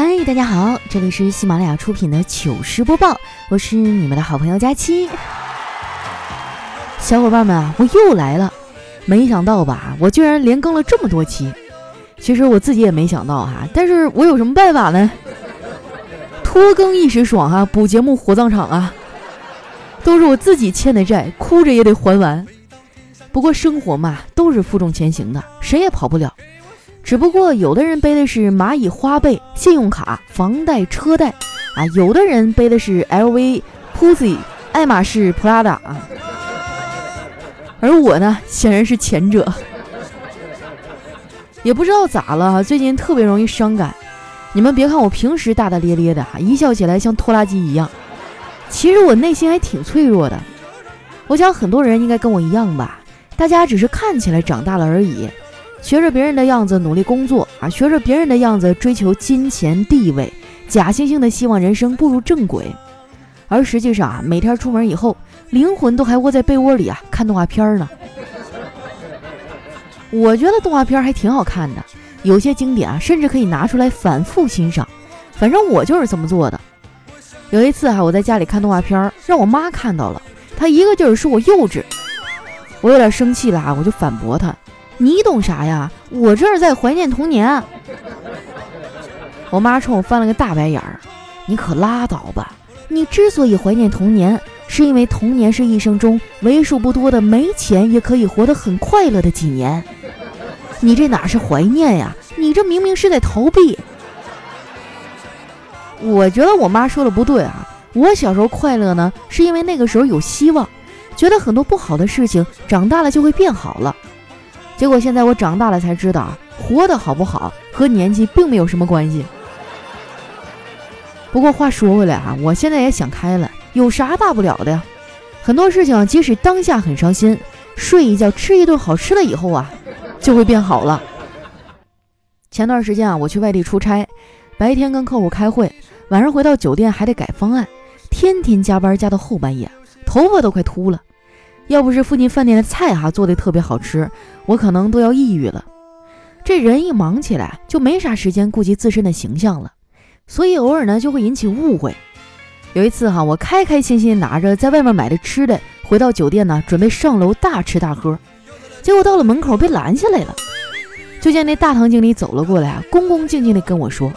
嗨，大家好，这里是喜马拉雅出品的糗事播报，我是你们的好朋友佳期。小伙伴们啊，我又来了，没想到吧，我居然连更了这么多期。其实我自己也没想到哈，但是我有什么办法呢？拖更一时爽哈，补节目火葬场啊，都是我自己欠的债，哭着也得还完。不过生活嘛，都是负重前行的，谁也跑不了。只不过有的人背的是蚂蚁花呗、信用卡、房贷、车贷啊，有的人背的是 LV、Pussy、爱马仕、Prada 啊。而我呢，显然是前者。也不知道咋了，最近特别容易伤感。你们别看我平时大大咧咧的，一笑起来像拖拉机一样，其实我内心还挺脆弱的。我想很多人应该跟我一样吧，大家只是看起来长大了而已，学着别人的样子努力工作啊，学着别人的样子追求金钱地位，假惺惺的希望人生步入正轨，而实际上啊，每天出门以后，灵魂都还窝在被窝里啊，看动画片呢。我觉得动画片还挺好看的，有些经典啊，甚至可以拿出来反复欣赏。反正我就是这么做的。有一次哈，我在家里看动画片，让我妈看到了，她一个劲儿说我幼稚。我有点生气了啊，我就反驳她：“你懂啥呀？我这是在怀念童年。”我妈冲我翻了个大白眼儿：“你可拉倒吧！你之所以怀念童年。”是因为童年是一生中为数不多的没钱也可以活得很快乐的几年，你这哪是怀念呀？你这明明是在逃避。我觉得我妈说的不对啊，我小时候快乐呢，是因为那个时候有希望，觉得很多不好的事情长大了就会变好了。结果现在我长大了才知道，活得好不好和年纪并没有什么关系。不过话说回来啊，我现在也想开了。有啥大不了的呀？很多事情即使当下很伤心，睡一觉吃一顿好吃的以后啊，就会变好了。前段时间啊，我去外地出差，白天跟客户开会，晚上回到酒店还得改方案，天天加班加到后半夜，头发都快秃了。要不是附近饭店的菜哈做的特别好吃，我可能都要抑郁了。这人一忙起来就没啥时间顾及自身的形象了，所以偶尔呢就会引起误会。有一次哈，我开开心心拿着在外面买的吃的回到酒店呢，准备上楼大吃大喝，结果到了门口被拦下来了。就见那大堂经理走了过来，恭恭敬敬地跟我说：“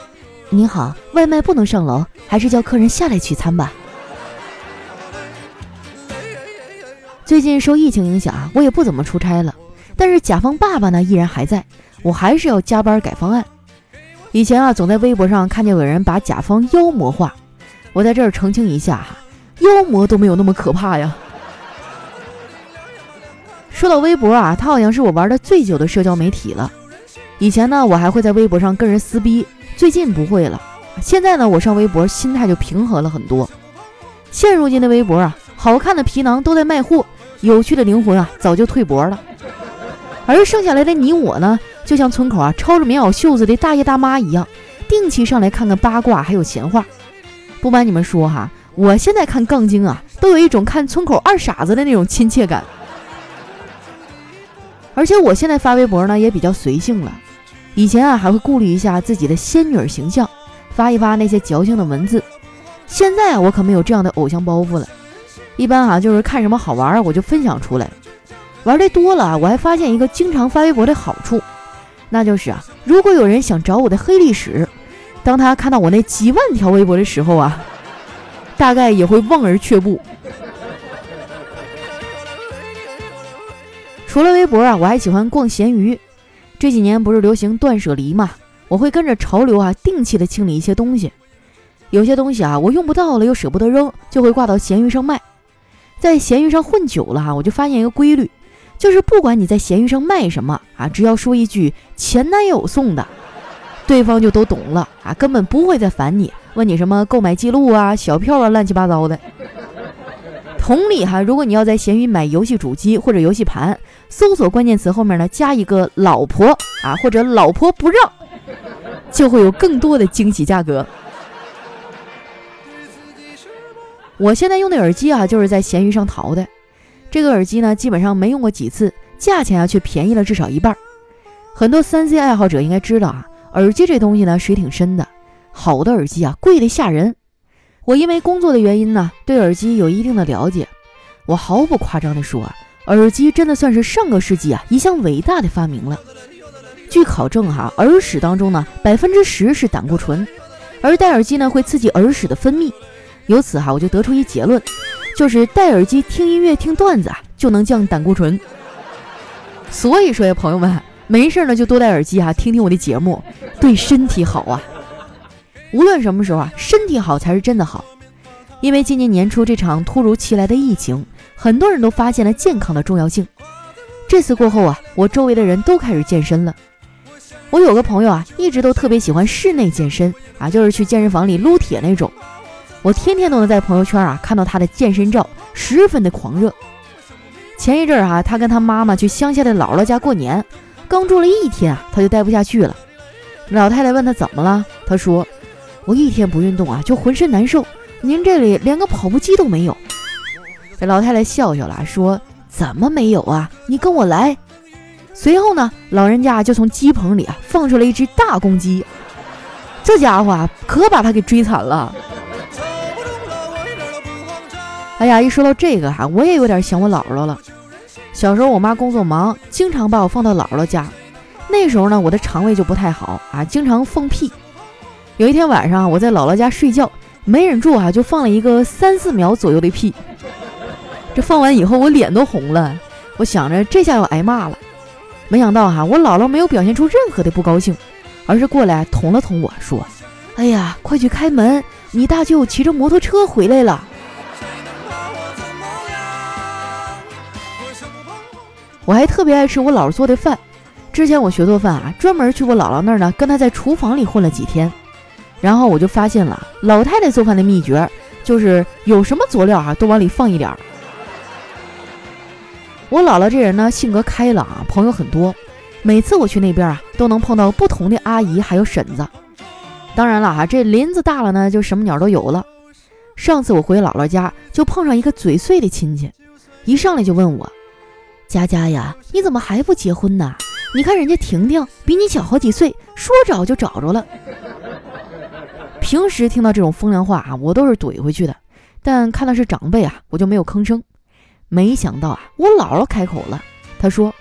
您好，外卖不能上楼，还是叫客人下来取餐吧。”最近受疫情影响啊，我也不怎么出差了，但是甲方爸爸呢依然还在，我还是要加班改方案。以前啊，总在微博上看见有人把甲方妖魔化。我在这儿澄清一下哈，妖魔都没有那么可怕呀。说到微博啊，它好像是我玩的最久的社交媒体了。以前呢，我还会在微博上跟人撕逼，最近不会了。现在呢，我上微博心态就平和了很多。现如今的微博啊，好看的皮囊都在卖货，有趣的灵魂啊早就退博了。而剩下来的你我呢，就像村口啊抄着棉袄袖子的大爷大妈一样，定期上来看看八卦还有闲话。不瞒你们说哈，我现在看杠精啊，都有一种看村口二傻子的那种亲切感。而且我现在发微博呢也比较随性了，以前啊还会顾虑一下自己的仙女形象，发一发那些矫情的文字。现在啊我可没有这样的偶像包袱了，一般啊就是看什么好玩我就分享出来。玩的多了啊，我还发现一个经常发微博的好处，那就是啊，如果有人想找我的黑历史。当他看到我那几万条微博的时候啊，大概也会望而却步。除了微博啊，我还喜欢逛闲鱼。这几年不是流行断舍离嘛，我会跟着潮流啊，定期的清理一些东西。有些东西啊，我用不到了又舍不得扔，就会挂到闲鱼上卖。在闲鱼上混久了哈，我就发现一个规律，就是不管你在闲鱼上卖什么啊，只要说一句前男友送的。对方就都懂了啊，根本不会再烦你，问你什么购买记录啊、小票啊、乱七八糟的。同理哈，如果你要在闲鱼买游戏主机或者游戏盘，搜索关键词后面呢加一个“老婆”啊，或者“老婆不让”，就会有更多的惊喜价格。我现在用的耳机啊，就是在闲鱼上淘的。这个耳机呢，基本上没用过几次，价钱啊却便宜了至少一半。很多三 C 爱好者应该知道啊。耳机这东西呢，水挺深的，好的耳机啊，贵得吓人。我因为工作的原因呢，对耳机有一定的了解。我毫不夸张地说啊，耳机真的算是上个世纪啊一项伟大的发明了。据考证哈，耳屎当中呢，百分之十是胆固醇，而戴耳机呢会刺激耳屎的分泌。由此哈，我就得出一结论，就是戴耳机听音乐、听段子啊，就能降胆固醇。所以说呀，朋友们，没事呢就多戴耳机哈，听听我的节目，对身体好啊。无论什么时候啊，身体好才是真的好。因为今年年初这场突如其来的疫情，很多人都发现了健康的重要性。这次过后啊，我周围的人都开始健身了。我有个朋友啊，一直都特别喜欢室内健身啊，就是去健身房里撸铁那种。我天天都能在朋友圈啊看到他的健身照，十分的狂热。前一阵儿哈，他跟他妈妈去乡下的姥姥家过年，刚住了一天啊，他就待不下去了。老太太问他怎么了，他说。我一天不运动啊，就浑身难受。您这里连个跑步机都没有。这老太太笑笑了，说：“怎么没有啊？你跟我来。”随后呢，老人家就从鸡棚里啊放出了一只大公鸡。这家伙啊，可把他给追惨了。哎呀，一说到这个哈，我也有点想我姥姥了。小时候我妈工作忙，经常把我放到姥姥家。那时候呢，我的肠胃就不太好啊，经常放屁。有一天晚上，我在姥姥家睡觉，没忍住啊，就放了一个三四秒左右的屁。这放完以后，我脸都红了。我想着这下要挨骂了，没想到哈，我姥姥没有表现出任何的不高兴，而是过来捅了捅我说：“哎呀，快去开门，你大舅骑着摩托车回来了。”我还特别爱吃我姥姥做的饭。之前我学做饭啊，专门去我姥姥那儿呢，跟她在厨房里混了几天。然后我就发现了老太太做饭的秘诀，就是有什么佐料啊都往里放一点儿。我姥姥这人呢性格开朗，朋友很多，每次我去那边啊都能碰到不同的阿姨还有婶子。当然了哈，这林子大了呢，就什么鸟都有了。上次我回姥姥家就碰上一个嘴碎的亲戚，一上来就问我：“佳佳呀，你怎么还不结婚呢？你看人家婷婷比你小好几岁，说找就找着了。”平时听到这种风凉话啊，我都是怼回去的。但看到是长辈啊，我就没有吭声。没想到啊，我姥姥开口了，她说：“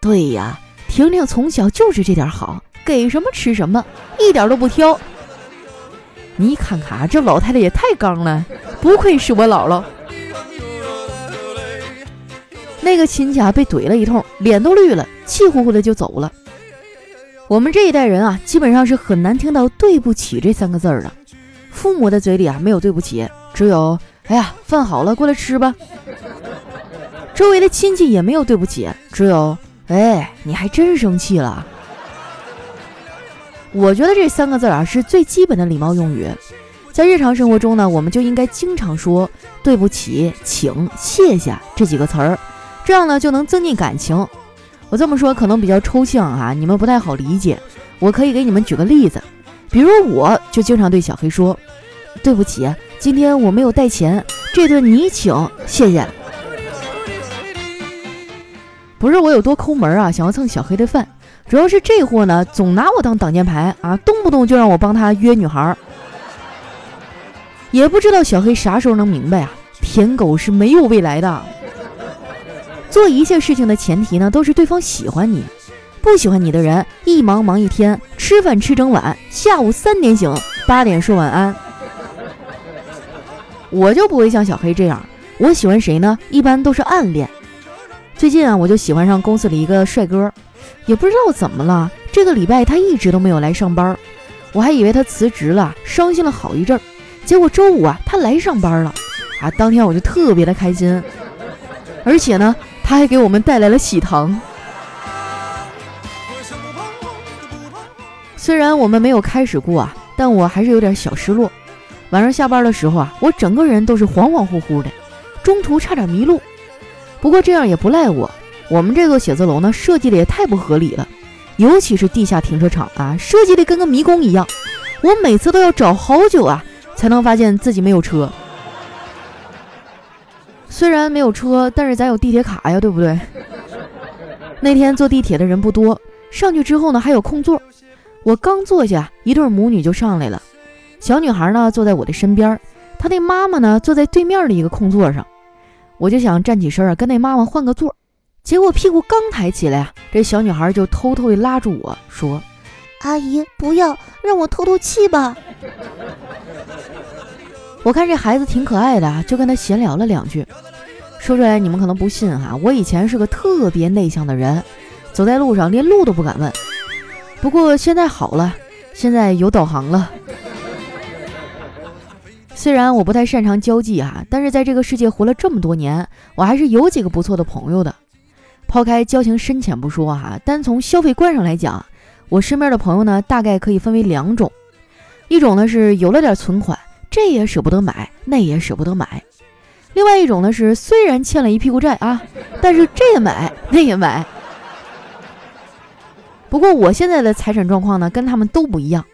对呀，婷婷从小就是这点好，给什么吃什么，一点都不挑。你看看啊，这老太太也太刚了，不愧是我姥姥。”那个亲戚啊，被怼了一通，脸都绿了，气呼呼的就走了。我们这一代人啊，基本上是很难听到“对不起”这三个字儿的。父母的嘴里啊，没有对不起，只有“哎呀，饭好了，过来吃吧。”周围的亲戚也没有对不起，只有“哎，你还真生气了。”我觉得这三个字啊，是最基本的礼貌用语，在日常生活中呢，我们就应该经常说“对不起”“请”“谢谢”这几个词儿，这样呢，就能增进感情。我这么说可能比较抽象啊，你们不太好理解。我可以给你们举个例子，比如我就经常对小黑说：“对不起，今天我没有带钱，这顿你请，谢谢。”不是我有多抠门啊，想要蹭小黑的饭，主要是这货呢总拿我当挡箭牌啊，动不动就让我帮他约女孩。也不知道小黑啥时候能明白啊，舔狗是没有未来的。做一切事情的前提呢，都是对方喜欢你。不喜欢你的人，一忙忙一天，吃饭吃整晚，下午三点醒，八点说晚安。我就不会像小黑这样，我喜欢谁呢？一般都是暗恋。最近啊，我就喜欢上公司里一个帅哥，也不知道怎么了，这个礼拜他一直都没有来上班，我还以为他辞职了，伤心了好一阵儿。结果周五啊，他来上班了，啊，当天我就特别的开心，而且呢。他还给我们带来了喜糖。虽然我们没有开始过啊，但我还是有点小失落。晚上下班的时候啊，我整个人都是恍恍惚惚的，中途差点迷路。不过这样也不赖我，我们这座写字楼呢设计的也太不合理了，尤其是地下停车场啊，设计的跟个迷宫一样。我每次都要找好久啊，才能发现自己没有车。虽然没有车，但是咱有地铁卡呀，对不对？那天坐地铁的人不多，上去之后呢还有空座。我刚坐下，一对母女就上来了，小女孩呢坐在我的身边，她那妈妈呢坐在对面的一个空座上。我就想站起身啊，跟那妈妈换个座。结果屁股刚抬起来啊，这小女孩就偷偷的拉住我说：“阿姨，不要让我透透气吧。”我看这孩子挺可爱的，就跟他闲聊了两句。说出来你们可能不信哈，我以前是个特别内向的人，走在路上连路都不敢问。不过现在好了，现在有导航了。虽然我不太擅长交际哈，但是在这个世界活了这么多年，我还是有几个不错的朋友的。抛开交情深浅不说哈，单从消费观上来讲，我身边的朋友呢，大概可以分为两种。一种呢是有了点存款。这也舍不得买，那也舍不得买。另外一种呢是虽然欠了一屁股债啊，但是这也买，那也买。不过我现在的财产状况呢，跟他们都不一样。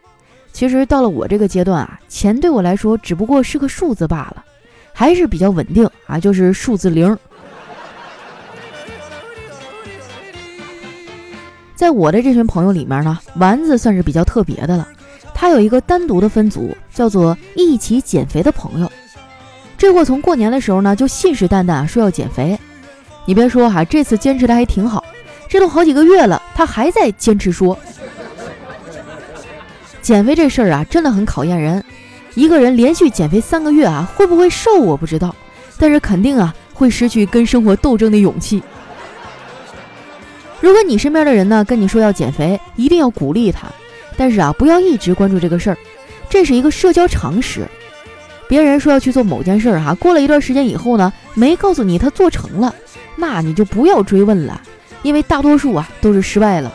其实到了我这个阶段啊，钱对我来说只不过是个数字罢了，还是比较稳定啊，就是数字零。在我的这群朋友里面呢，丸子算是比较特别的了。他有一个单独的分组，叫做一起减肥的朋友。这货从过年的时候呢，就信誓旦旦说要减肥。你别说哈，这次坚持的还挺好。这都好几个月了，他还在坚持说。减肥这事儿啊，真的很考验人。一个人连续减肥三个月啊，会不会瘦我不知道，但是肯定啊，会失去跟生活斗争的勇气。如果你身边的人呢跟你说要减肥，一定要鼓励他。但是啊，不要一直关注这个事儿，这是一个社交常识。别人说要去做某件事儿哈，过了一段时间以后呢，没告诉你他做成了，那你就不要追问了，因为大多数啊都是失败了。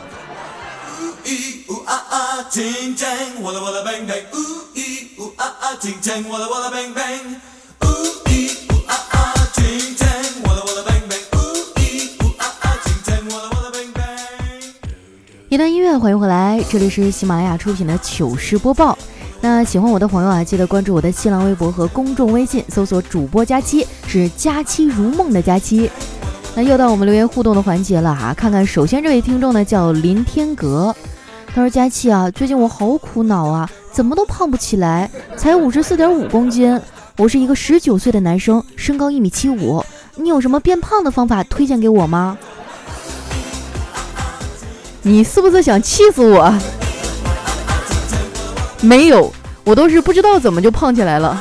一段音乐，欢迎回来，这里是喜马拉雅出品的糗事播报。那喜欢我的朋友啊，记得关注我的新浪微博和公众微信，搜索主播佳期，是佳期如梦的佳期。那又到我们留言互动的环节了哈，看看首先这位听众呢叫林天阁，他说佳期啊，最近我好苦恼啊，怎么都胖不起来，才五十四点五公斤，我是一个十九岁的男生，身高一米七五，你有什么变胖的方法推荐给我吗？你是不是想气死我？没有，我都是不知道怎么就胖起来了。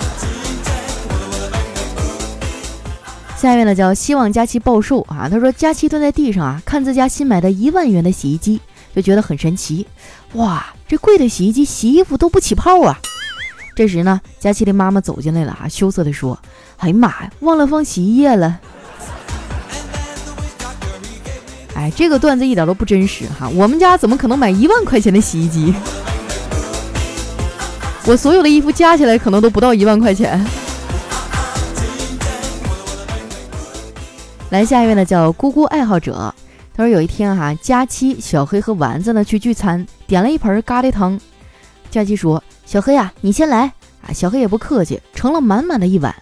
下面呢叫希望佳期暴瘦啊，他说佳期蹲在地上啊，看自家新买的一万元的洗衣机，就觉得很神奇。哇，这贵的洗衣机洗衣服都不起泡啊！这时呢，佳期的妈妈走进来了啊，羞涩的说：“哎呀妈呀，忘了放洗衣液了。”哎，这个段子一点都不真实哈！我们家怎么可能买一万块钱的洗衣机？我所有的衣服加起来可能都不到一万块钱。来下一位呢，叫咕咕爱好者。他说有一天哈，佳期、小黑和丸子呢去聚餐，点了一盆咖喱汤。佳期说：“小黑呀，你先来。”啊，小黑也不客气，盛了满满的一碗。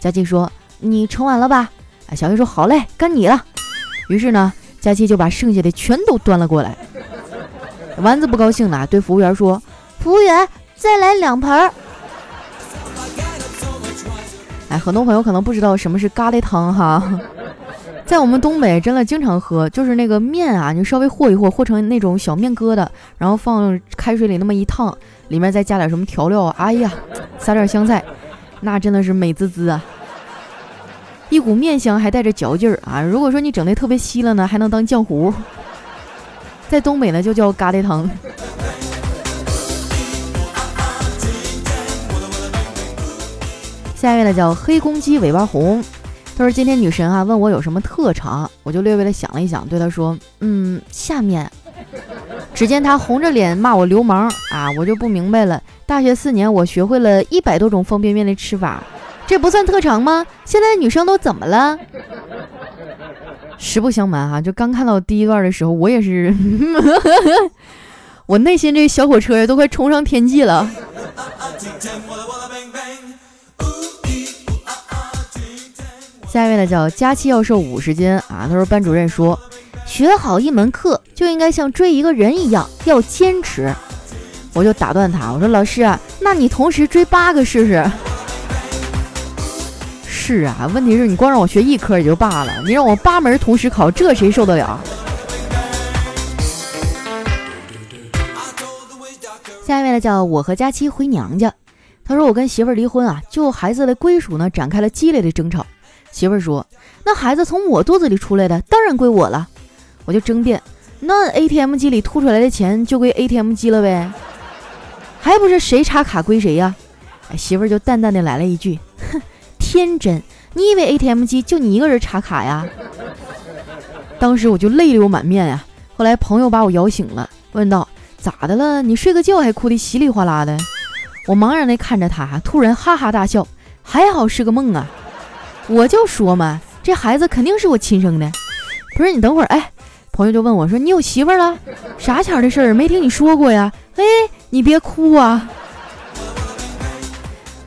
佳期说：“你盛完了吧？”啊，小黑说：“好嘞，该你了。”于是呢。佳期就把剩下的全都端了过来。丸子不高兴了，对服务员说：“服务员，再来两盆儿。”哎，很多朋友可能不知道什么是咖喱汤哈，在我们东北真的经常喝，就是那个面啊，你稍微和一和，和成那种小面疙瘩，然后放开水里那么一烫，里面再加点什么调料，哎呀，撒点香菜，那真的是美滋滋啊。一股面香，还带着嚼劲儿啊！如果说你整的特别稀了呢，还能当浆糊。在东北呢，就叫咖喱汤。下一位呢，叫黑公鸡尾巴红。他说：“今天女神啊问我有什么特长，我就略微的想了一想，对她说：嗯，下面。只见他红着脸骂我流氓啊！我就不明白了。大学四年，我学会了一百多种方便面的吃法。”这不算特长吗？现在的女生都怎么了？实不相瞒哈，就刚看到第一段的时候，我也是，我内心这小火车呀都快冲上天际了。下一位呢，叫佳期要瘦五十斤啊。他说班主任说，学好一门课就应该像追一个人一样要坚持。我就打断他，我说老师啊，那你同时追八个试试？是啊，问题是你光让我学一科也就罢了，你让我八门同时考，这谁受得了？下一位呢，叫我和佳期回娘家。他说我跟媳妇儿离婚啊，就孩子的归属呢，展开了激烈的争吵。媳妇儿说：“那孩子从我肚子里出来的，当然归我了。”我就争辩：“那 ATM 机里吐出来的钱就归 ATM 机了呗，还不是谁插卡归谁呀？”哎，媳妇儿就淡淡的来了一句：“哼，天真，你以为 ATM 机就你一个人插卡呀？” 当时我就泪流满面呀。后来朋友把我摇醒了，问道。咋的了？你睡个觉还哭得稀里哗啦的。我茫然地看着他，突然哈哈大笑。还好是个梦啊！我就说嘛，这孩子肯定是我亲生的。不是你等会儿，哎，朋友就问我说：“你有媳妇了？啥前的事儿？没听你说过呀？”哎，你别哭啊！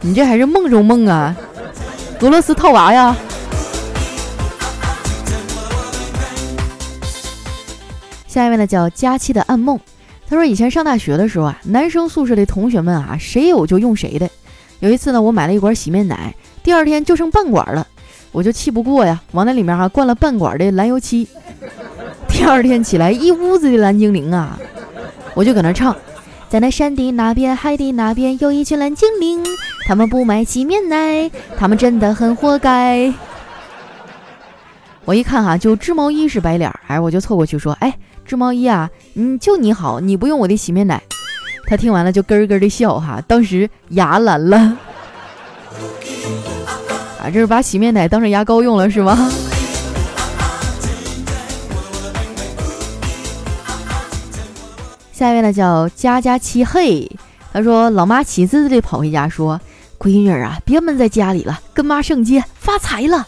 你这还是梦中梦啊？俄罗斯套娃呀？下一位呢，叫佳期的暗梦。他说：“以前上大学的时候啊，男生宿舍的同学们啊，谁有就用谁的。有一次呢，我买了一管洗面奶，第二天就剩半管了，我就气不过呀，往那里面哈灌了半管的蓝油漆。第二天起来，一屋子的蓝精灵啊，我就搁那唱，在那山的那边，海的那边，有一群蓝精灵，他们不买洗面奶，他们真的很活该。我一看哈，就织毛衣是白脸，哎，我就凑过去说，哎。”织毛衣啊，嗯，就你好，你不用我的洗面奶。他听完了就咯咯的笑哈，当时牙蓝了。啊，这是把洗面奶当成牙膏用了是吗？下一位呢叫佳佳七嘿，他说老妈喜滋滋的跑回家说：“闺女啊，别闷在家里了，跟妈上街发财了。”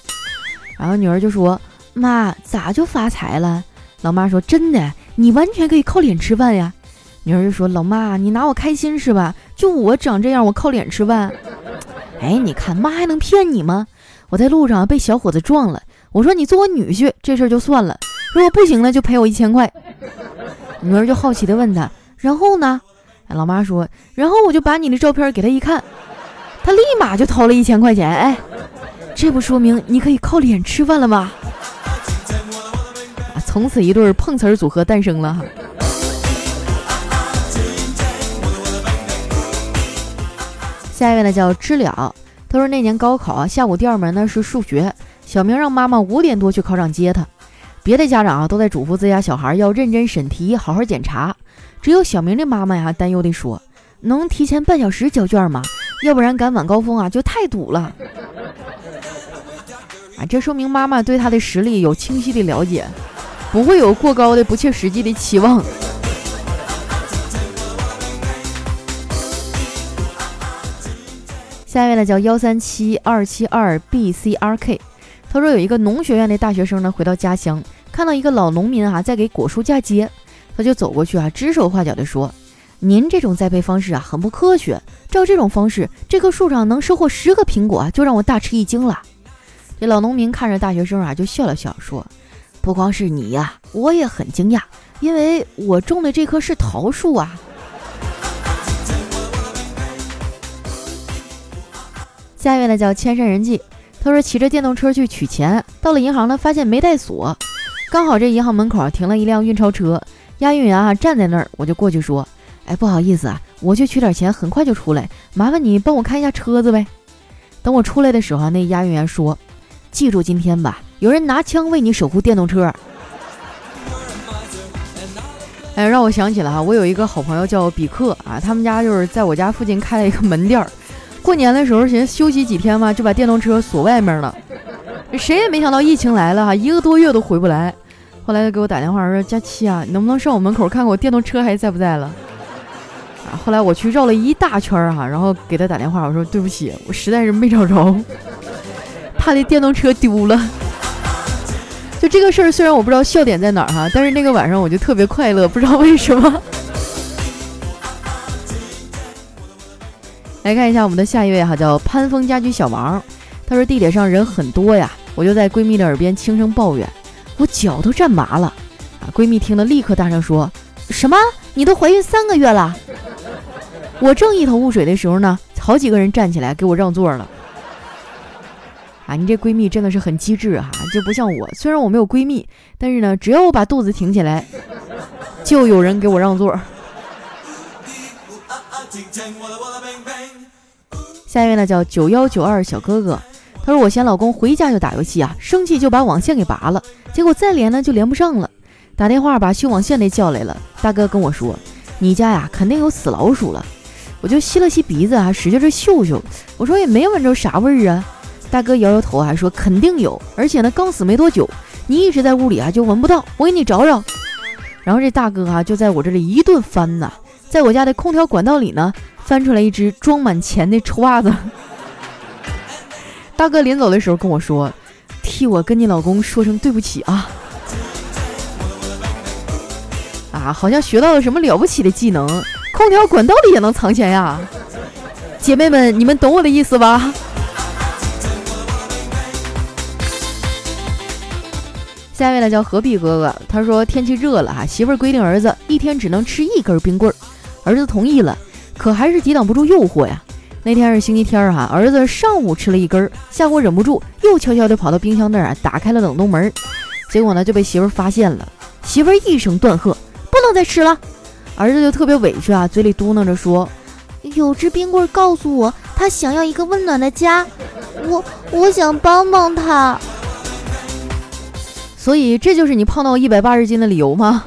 然后女儿就说：“妈，咋就发财了？”老妈说：“真的，你完全可以靠脸吃饭呀。”女儿就说：“老妈，你拿我开心是吧？就我长这样，我靠脸吃饭？哎，你看妈还能骗你吗？我在路上被小伙子撞了，我说你做我女婿，这事儿就算了。如果不行了，就赔我一千块。”女儿就好奇的问他：“然后呢？”老妈说：“然后我就把你的照片给他一看，他立马就掏了一千块钱。哎，这不说明你可以靠脸吃饭了吗？”啊从此一对碰瓷儿组合诞生了哈。下一位呢叫知了，他说那年高考啊，下午第二门呢是数学，小明让妈妈五点多去考场接他，别的家长啊都在嘱咐自家小孩要认真审题，好好检查，只有小明的妈妈呀担忧地说：“能提前半小时交卷吗？要不然赶晚高峰啊就太堵了。”啊，这说明妈妈对他的实力有清晰的了解。不会有过高的不切实际的期望。下一位呢叫幺三七二七二 B C R K，他说有一个农学院的大学生呢回到家乡，看到一个老农民啊在给果树嫁接，他就走过去啊指手画脚的说：“您这种栽培方式啊很不科学，照这种方式，这棵树上能收获十个苹果，就让我大吃一惊了。”这老农民看着大学生啊就笑了笑说。不光是你呀，我也很惊讶，因为我种的这棵是桃树啊。下一位呢叫千山人迹，他说骑着电动车去取钱，到了银行呢，发现没带锁，刚好这银行门口停了一辆运钞车，押运员啊站在那儿，我就过去说，哎，不好意思啊，我去取点钱，很快就出来，麻烦你帮我看一下车子呗。等我出来的时候，那押运员说，记住今天吧。有人拿枪为你守护电动车，哎，让我想起了哈，我有一个好朋友叫比克啊，他们家就是在我家附近开了一个门店儿。过年的时候，寻思休息几天嘛，就把电动车锁外面了。谁也没想到疫情来了哈，一个多月都回不来。后来他给我打电话说：“佳期啊，你能不能上我门口看看我电动车还在不在了？”啊，后来我去绕了一大圈儿哈，然后给他打电话，我说：“对不起，我实在是没找着，他的电动车丢了。”就这个事儿，虽然我不知道笑点在哪儿哈，但是那个晚上我就特别快乐，不知道为什么。来看一下我们的下一位哈，叫潘峰家居小王，他说地铁上人很多呀，我就在闺蜜的耳边轻声抱怨，我脚都站麻了啊。闺蜜听了立刻大声说：“什么？你都怀孕三个月了？”我正一头雾水的时候呢，好几个人站起来给我让座了。啊，你这闺蜜真的是很机智哈，就不像我，虽然我没有闺蜜，但是呢，只要我把肚子挺起来，就有人给我让座。下一位呢叫九幺九二小哥哥，他说我嫌老公回家就打游戏啊，生气就把网线给拔了，结果再连呢就连不上了，打电话把修网线的叫来了，大哥跟我说，你家呀肯定有死老鼠了，我就吸了吸鼻子啊，使劲的嗅嗅，我说也没闻着啥味儿啊，大哥摇摇头还说肯定有，而且呢刚死没多久，你一直在屋里啊就闻不到，我给你找找，然后这大哥啊就在我这里一顿翻呐，在我家的空调管道里呢。翻出来一只装满钱的臭袜子，大哥临走的时候跟我说：“替我跟你老公说声对不起啊！”啊，好像学到了什么了不起的技能，空调管道里也能藏钱呀！姐妹们，你们懂我的意思吧？下一位呢叫何必哥哥，他说天气热了哈，媳妇儿规定儿子一天只能吃一根冰棍儿，儿子同意了。可还是抵挡不住诱惑呀！那天是星期天哈，儿子上午吃了一根，下午忍不住又悄悄地跑到冰箱那儿啊，打开了冷冻门，结果呢就被媳妇儿发现了。媳妇儿一声断喝：“不能再吃了！”儿子就特别委屈啊，嘴里嘟囔着说：“有只冰棍告诉我，他想要一个温暖的家，我我想帮帮他。”所以这就是你胖到一百八十斤的理由吗？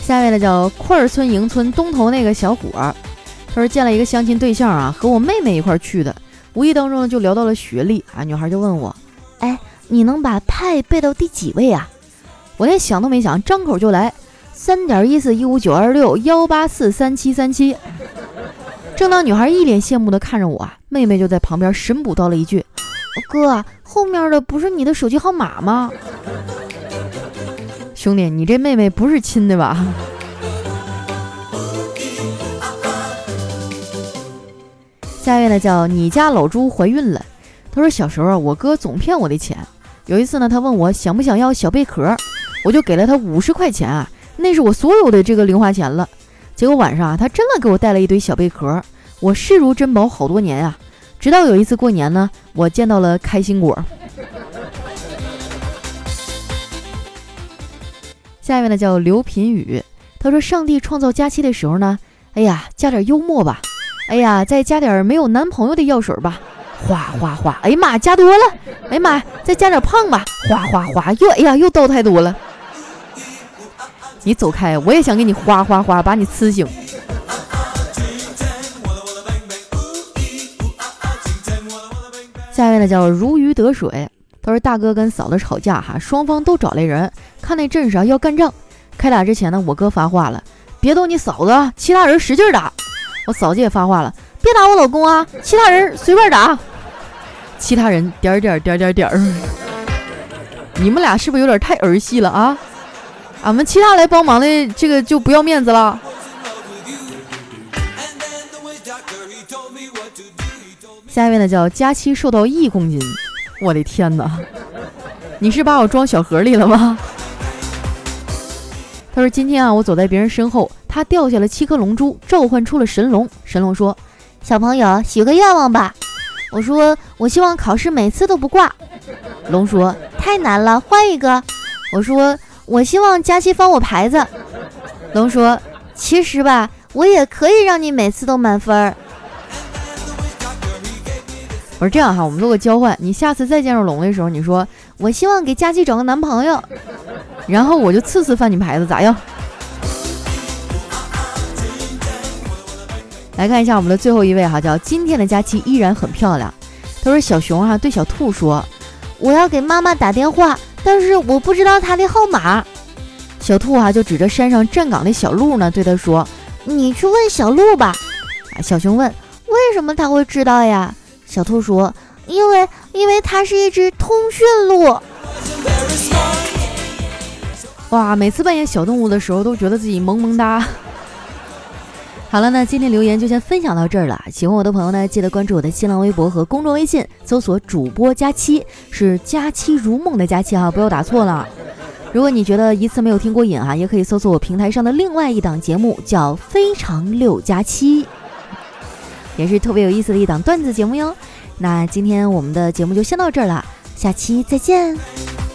下一位呢叫块儿村营村东头那个小伙儿，他说见了一个相亲对象啊，和我妹妹一块儿去的，无意当中就聊到了学历啊，女孩就问我，哎，你能把派背到第几位啊？我连想都没想，张口就来，三点一四一五九二六幺八四三七三七。正当女孩一脸羡慕的看着我啊，妹妹就在旁边神补刀了一句，哥，后面的不是你的手机号码吗？兄弟，你这妹妹不是亲的吧？下一位呢，叫你家老猪怀孕了。他说小时候，我哥总骗我的钱。有一次呢，他问我想不想要小贝壳，我就给了他五十块钱啊，那是我所有的这个零花钱了。结果晚上啊，他真的给我带了一堆小贝壳，我视如珍宝好多年啊。直到有一次过年呢，我见到了开心果。下一位呢叫刘品宇，他说：“上帝创造佳期的时候呢，哎呀，加点幽默吧，哎呀，再加点没有男朋友的药水吧，哗哗哗，哎呀妈，加多了，哎呀妈，再加点胖吧，哗哗哗，又哎呀，又倒太多了，你走开，我也想给你哗哗哗把你呲醒。”下一位呢叫如鱼得水。他说：“大哥跟嫂子吵架哈，双方都找来人，看那阵势啊要干仗。开打之前呢，我哥发话了，别动你嫂子，其他人使劲打。我嫂子也发话了，别打我老公啊，其他人随便打。其他人点点点点点儿，你们俩是不是有点太儿戏了啊？俺们其他来帮忙的这个就不要面子了。下一位呢叫佳期，瘦到一公斤。”我的天哪！你是把我装小盒里了吗？他说：“今天啊，我走在别人身后，他掉下了七颗龙珠，召唤出了神龙。神龙说：‘小朋友，许个愿望吧。’我说：‘我希望考试每次都不挂。’龙说：‘太难了，换一个。’我说：‘我希望佳期翻我牌子。’龙说：‘其实吧，我也可以让你每次都满分儿。’我说这样哈，我们做个交换，你下次再见着龙的时候，你说我希望给佳期找个男朋友，然后我就次次翻你牌子，咋样？来看一下我们的最后一位哈，叫今天的佳期依然很漂亮。他说小熊哈对小兔说，我要给妈妈打电话，但是我不知道他的号码。小兔啊就指着山上站岗的小鹿呢，对他说，你去问小鹿吧。啊，小熊问，为什么他会知道呀？小兔说：“因为，因为它是一只通讯鹿。”哇，每次扮演小动物的时候，都觉得自己萌萌哒。好了，那今天留言就先分享到这儿了。喜欢我的朋友呢，记得关注我的新浪微博和公众微信，搜索“主播佳期”，是“佳期如梦”的佳期哈，不要打错了。如果你觉得一次没有听过瘾啊，也可以搜索我平台上的另外一档节目，叫《非常六加七》，也是特别有意思的一档段子节目哟。那今天我们的节目就先到这儿了，下期再见。